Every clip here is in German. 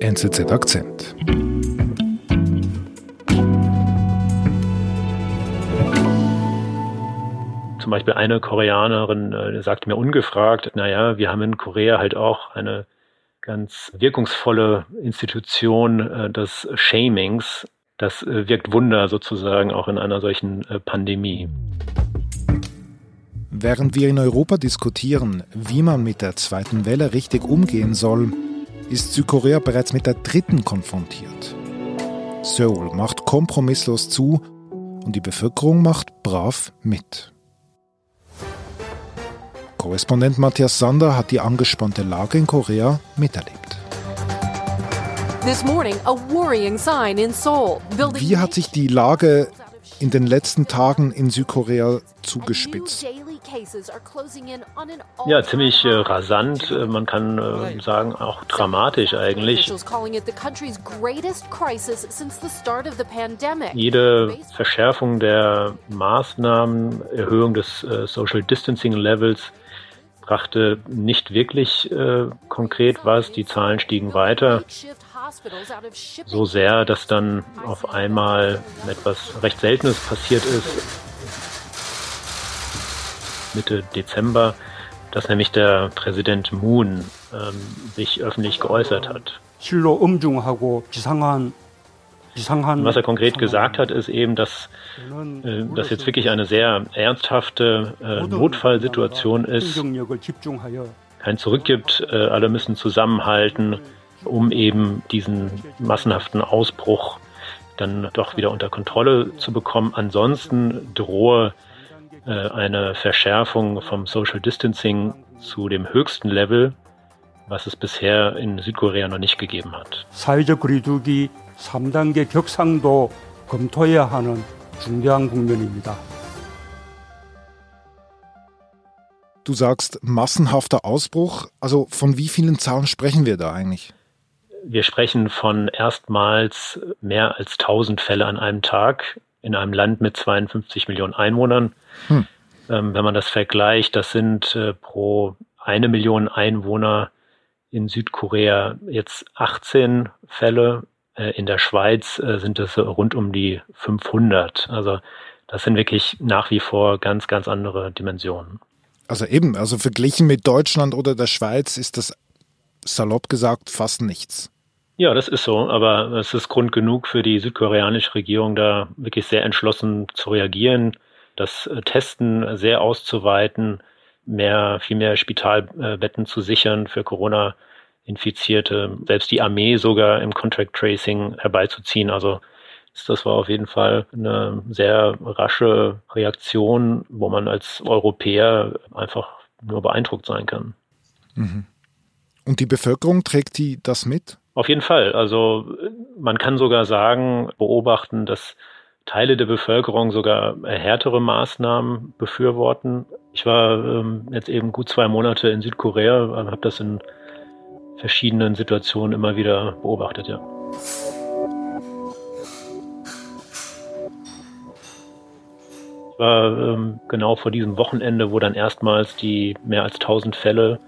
NZZ Akzent. Zum Beispiel eine Koreanerin äh, sagte mir ungefragt, naja, wir haben in Korea halt auch eine ganz wirkungsvolle Institution äh, des Shamings. Das äh, wirkt Wunder sozusagen auch in einer solchen äh, Pandemie. Während wir in Europa diskutieren, wie man mit der zweiten Welle richtig umgehen soll, ist Südkorea bereits mit der dritten konfrontiert. Seoul macht kompromisslos zu und die Bevölkerung macht brav mit. Korrespondent Matthias Sander hat die angespannte Lage in Korea miterlebt. Wie hat sich die Lage in den letzten Tagen in Südkorea zugespitzt? Ja, ziemlich äh, rasant, äh, man kann äh, sagen auch dramatisch eigentlich. Jede Verschärfung der Maßnahmen, Erhöhung des äh, Social Distancing Levels brachte nicht wirklich äh, konkret was. Die Zahlen stiegen weiter. So sehr, dass dann auf einmal etwas recht Seltenes passiert ist. Mitte Dezember, dass nämlich der Präsident Moon ähm, sich öffentlich geäußert hat. Was er konkret gesagt hat, ist eben, dass äh, das jetzt wirklich eine sehr ernsthafte äh, Notfallsituation ist. Kein Zurück gibt, äh, alle müssen zusammenhalten, um eben diesen massenhaften Ausbruch dann doch wieder unter Kontrolle zu bekommen. Ansonsten drohe äh, eine Verschärfung vom Social Distancing zu dem höchsten Level, was es bisher in Südkorea noch nicht gegeben hat. 3단계 격상도 검토해야 하는 중대한 국면입니다. Du sagst massenhafter Ausbruch. Also von wie vielen Zahlen sprechen wir da eigentlich? Wir sprechen von erstmals mehr als 1000 Fälle an einem Tag in einem Land mit 52 Millionen Einwohnern. Hm. Ähm, wenn man das vergleicht, das sind äh, pro eine Million Einwohner in Südkorea jetzt 18 Fälle äh, in der Schweiz äh, sind es rund um die 500. Also das sind wirklich nach wie vor ganz, ganz andere Dimensionen. Also eben, also verglichen mit Deutschland oder der Schweiz ist das salopp gesagt fast nichts. Ja, das ist so, aber es ist Grund genug für die südkoreanische Regierung, da wirklich sehr entschlossen zu reagieren, das äh, Testen sehr auszuweiten, mehr, viel mehr Spitalbetten zu sichern für Corona Infizierte, selbst die Armee sogar im Contract Tracing herbeizuziehen. Also das war auf jeden Fall eine sehr rasche Reaktion, wo man als Europäer einfach nur beeindruckt sein kann. Mhm. Und die Bevölkerung trägt die das mit? Auf jeden Fall. Also man kann sogar sagen, beobachten, dass Teile der Bevölkerung sogar härtere Maßnahmen befürworten. Ich war ähm, jetzt eben gut zwei Monate in Südkorea, habe das in verschiedenen Situationen immer wieder beobachtet, ja. Ich war ähm, genau vor diesem Wochenende, wo dann erstmals die mehr als 1000 Fälle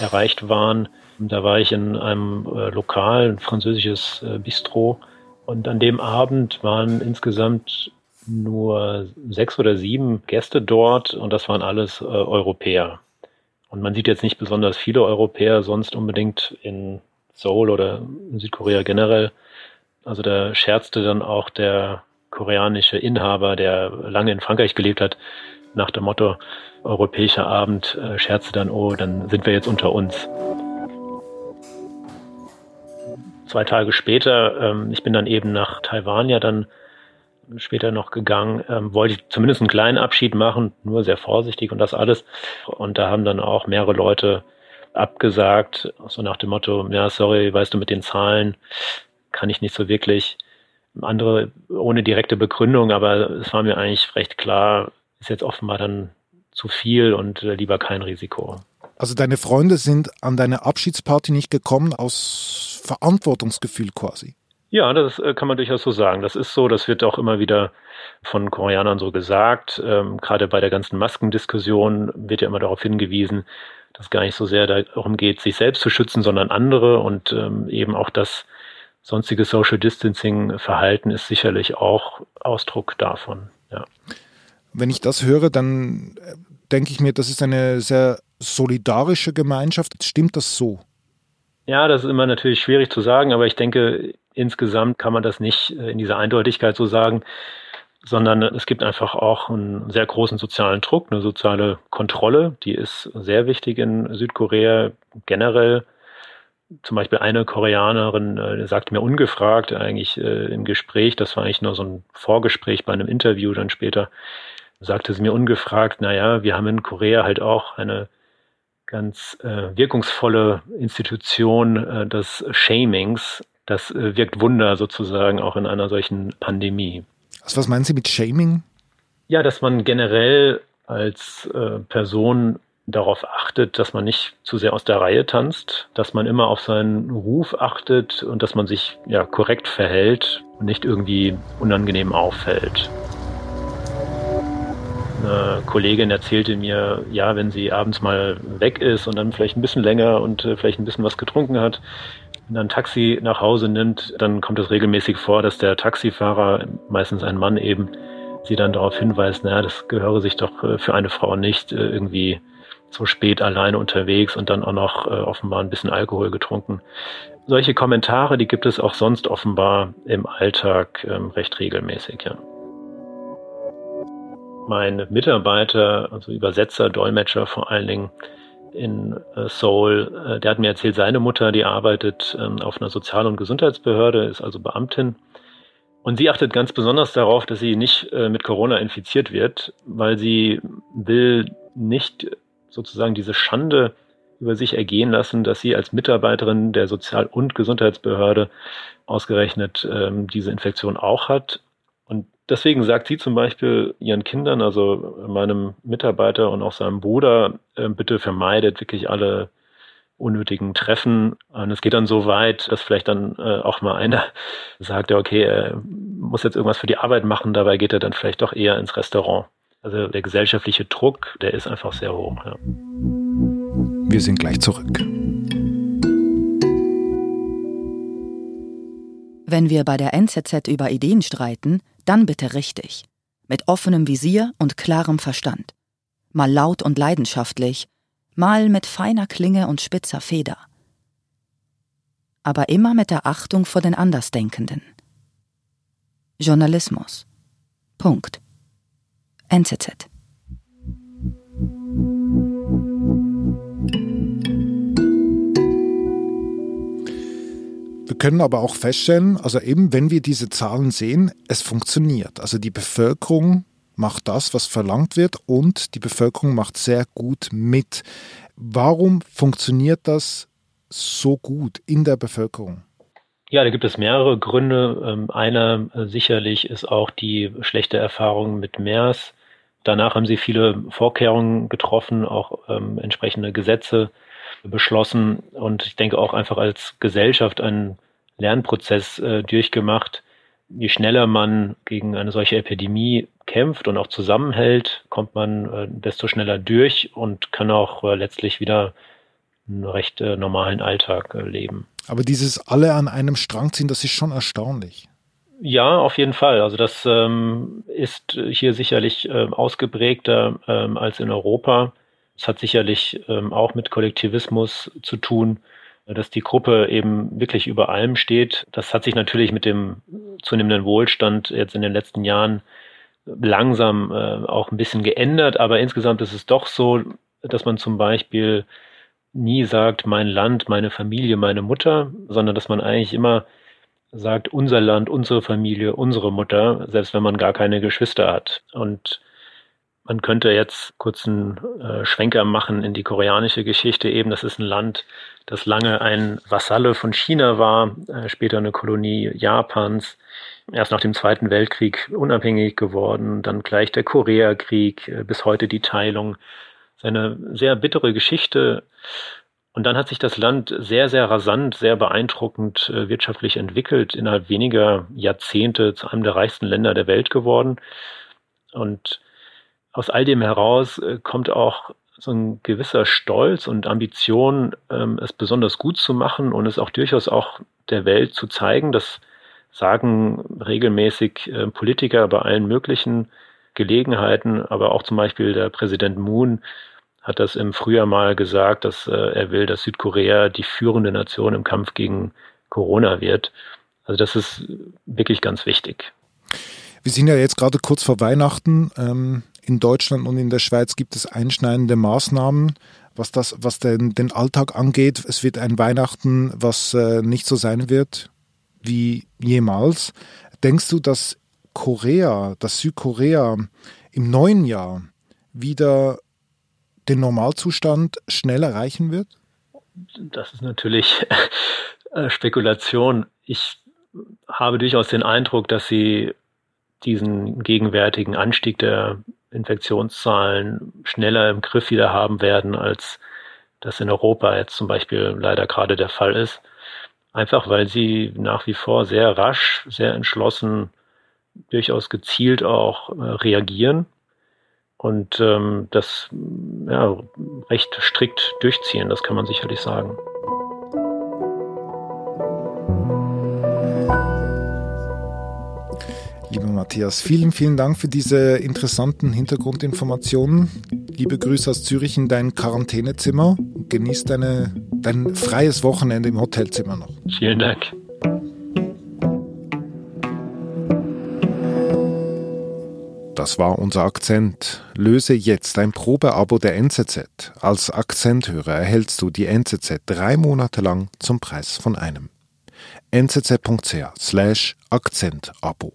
erreicht waren. Da war ich in einem äh, Lokal, ein französisches äh, Bistro. Und an dem Abend waren insgesamt nur sechs oder sieben Gäste dort und das waren alles äh, Europäer. Und man sieht jetzt nicht besonders viele Europäer sonst unbedingt in Seoul oder in Südkorea generell. Also da scherzte dann auch der koreanische Inhaber, der lange in Frankreich gelebt hat, nach dem Motto europäischer Abend, äh, scherzte dann, oh, dann sind wir jetzt unter uns. Zwei Tage später, ähm, ich bin dann eben nach Taiwan ja dann später noch gegangen, ähm, wollte ich zumindest einen kleinen Abschied machen, nur sehr vorsichtig und das alles. Und da haben dann auch mehrere Leute abgesagt, so nach dem Motto, ja, sorry, weißt du, mit den Zahlen kann ich nicht so wirklich. Andere ohne direkte Begründung, aber es war mir eigentlich recht klar, ist jetzt offenbar dann zu viel und äh, lieber kein Risiko. Also deine Freunde sind an deine Abschiedsparty nicht gekommen aus Verantwortungsgefühl quasi? Ja, das äh, kann man durchaus so sagen. Das ist so, das wird auch immer wieder von Koreanern so gesagt. Ähm, gerade bei der ganzen Maskendiskussion wird ja immer darauf hingewiesen, dass es gar nicht so sehr darum geht, sich selbst zu schützen, sondern andere und ähm, eben auch das sonstige Social Distancing Verhalten ist sicherlich auch Ausdruck davon. Ja. Wenn ich das höre, dann äh, denke ich mir, das ist eine sehr solidarische Gemeinschaft. Stimmt das so? Ja, das ist immer natürlich schwierig zu sagen, aber ich denke, insgesamt kann man das nicht äh, in dieser Eindeutigkeit so sagen, sondern es gibt einfach auch einen sehr großen sozialen Druck, eine soziale Kontrolle, die ist sehr wichtig in Südkorea generell. Zum Beispiel eine Koreanerin äh, sagte mir ungefragt eigentlich äh, im Gespräch, das war eigentlich nur so ein Vorgespräch bei einem Interview dann später, sagte sie mir ungefragt, naja, wir haben in Korea halt auch eine ganz äh, wirkungsvolle Institution äh, des Shamings. Das äh, wirkt Wunder sozusagen auch in einer solchen Pandemie. Also was meinen Sie mit Shaming? Ja, dass man generell als äh, Person darauf achtet, dass man nicht zu sehr aus der Reihe tanzt, dass man immer auf seinen Ruf achtet und dass man sich ja korrekt verhält und nicht irgendwie unangenehm auffällt. Eine Kollegin erzählte mir, ja, wenn sie abends mal weg ist und dann vielleicht ein bisschen länger und äh, vielleicht ein bisschen was getrunken hat, wenn ein Taxi nach Hause nimmt, dann kommt es regelmäßig vor, dass der Taxifahrer, meistens ein Mann eben, sie dann darauf hinweist, naja, das gehöre sich doch äh, für eine Frau nicht, äh, irgendwie so spät alleine unterwegs und dann auch noch offenbar ein bisschen Alkohol getrunken. Solche Kommentare, die gibt es auch sonst offenbar im Alltag ähm, recht regelmäßig, ja mein Mitarbeiter, also Übersetzer, Dolmetscher vor allen Dingen in äh, Seoul, äh, der hat mir erzählt, seine Mutter, die arbeitet ähm, auf einer Sozial- und Gesundheitsbehörde, ist also Beamtin. Und sie achtet ganz besonders darauf, dass sie nicht äh, mit Corona infiziert wird, weil sie will nicht sozusagen diese Schande über sich ergehen lassen, dass sie als Mitarbeiterin der Sozial- und Gesundheitsbehörde ausgerechnet ähm, diese Infektion auch hat deswegen sagt sie zum Beispiel ihren Kindern, also meinem Mitarbeiter und auch seinem Bruder, äh, bitte vermeidet wirklich alle unnötigen Treffen. Und es geht dann so weit, dass vielleicht dann äh, auch mal einer sagt, ja, okay, er muss jetzt irgendwas für die Arbeit machen, dabei geht er dann vielleicht doch eher ins Restaurant. Also der gesellschaftliche Druck, der ist einfach sehr hoch. Ja. Wir sind gleich zurück. Wenn wir bei der NZZ über Ideen streiten, dann bitte richtig. Mit offenem Visier und klarem Verstand. Mal laut und leidenschaftlich, mal mit feiner Klinge und spitzer Feder. Aber immer mit der Achtung vor den Andersdenkenden. Journalismus. Punkt. NZZ. Können aber auch feststellen, also eben wenn wir diese Zahlen sehen, es funktioniert. Also die Bevölkerung macht das, was verlangt wird und die Bevölkerung macht sehr gut mit. Warum funktioniert das so gut in der Bevölkerung? Ja, da gibt es mehrere Gründe. Ähm, einer äh, sicherlich ist auch die schlechte Erfahrung mit MERS. Danach haben sie viele Vorkehrungen getroffen, auch ähm, entsprechende Gesetze beschlossen und ich denke auch einfach als Gesellschaft einen Lernprozess äh, durchgemacht. Je schneller man gegen eine solche Epidemie kämpft und auch zusammenhält, kommt man äh, desto schneller durch und kann auch äh, letztlich wieder einen recht äh, normalen Alltag äh, leben. Aber dieses alle an einem Strang ziehen, das ist schon erstaunlich. Ja, auf jeden Fall. Also das ähm, ist hier sicherlich äh, ausgeprägter ähm, als in Europa. Es hat sicherlich ähm, auch mit Kollektivismus zu tun, dass die Gruppe eben wirklich über allem steht. Das hat sich natürlich mit dem zunehmenden Wohlstand jetzt in den letzten Jahren langsam äh, auch ein bisschen geändert, aber insgesamt ist es doch so, dass man zum Beispiel nie sagt, mein Land, meine Familie, meine Mutter, sondern dass man eigentlich immer sagt, unser Land, unsere Familie, unsere Mutter, selbst wenn man gar keine Geschwister hat. Und man könnte jetzt kurz einen äh, Schwenker machen in die koreanische Geschichte. Eben, das ist ein Land, das lange ein Vasalle von China war, äh, später eine Kolonie Japans, erst nach dem Zweiten Weltkrieg unabhängig geworden, dann gleich der Koreakrieg, äh, bis heute die Teilung. Seine sehr bittere Geschichte. Und dann hat sich das Land sehr, sehr rasant, sehr beeindruckend äh, wirtschaftlich entwickelt, innerhalb weniger Jahrzehnte zu einem der reichsten Länder der Welt geworden. Und aus all dem heraus äh, kommt auch so ein gewisser Stolz und Ambition, ähm, es besonders gut zu machen und es auch durchaus auch der Welt zu zeigen. Das sagen regelmäßig äh, Politiker bei allen möglichen Gelegenheiten, aber auch zum Beispiel der Präsident Moon hat das im Frühjahr mal gesagt, dass äh, er will, dass Südkorea die führende Nation im Kampf gegen Corona wird. Also das ist wirklich ganz wichtig. Wir sind ja jetzt gerade kurz vor Weihnachten. Ähm, in Deutschland und in der Schweiz gibt es einschneidende Maßnahmen, was das, was den, den Alltag angeht. Es wird ein Weihnachten, was äh, nicht so sein wird wie jemals. Denkst du, dass Korea, dass Südkorea im neuen Jahr wieder den Normalzustand schnell erreichen wird? Das ist natürlich äh, Spekulation. Ich habe durchaus den Eindruck, dass sie diesen gegenwärtigen Anstieg der Infektionszahlen schneller im Griff wieder haben werden, als das in Europa jetzt zum Beispiel leider gerade der Fall ist. Einfach weil sie nach wie vor sehr rasch, sehr entschlossen, durchaus gezielt auch äh, reagieren und ähm, das ja, recht strikt durchziehen, das kann man sicherlich sagen. Lieber Matthias, vielen, vielen Dank für diese interessanten Hintergrundinformationen. Liebe Grüße aus Zürich in dein Quarantänezimmer. Genieß deine, dein freies Wochenende im Hotelzimmer noch. Vielen Dank. Das war unser Akzent. Löse jetzt ein Probeabo der NZZ. Als Akzenthörer erhältst du die NZZ drei Monate lang zum Preis von einem. nzz.ch slash Akzentabo.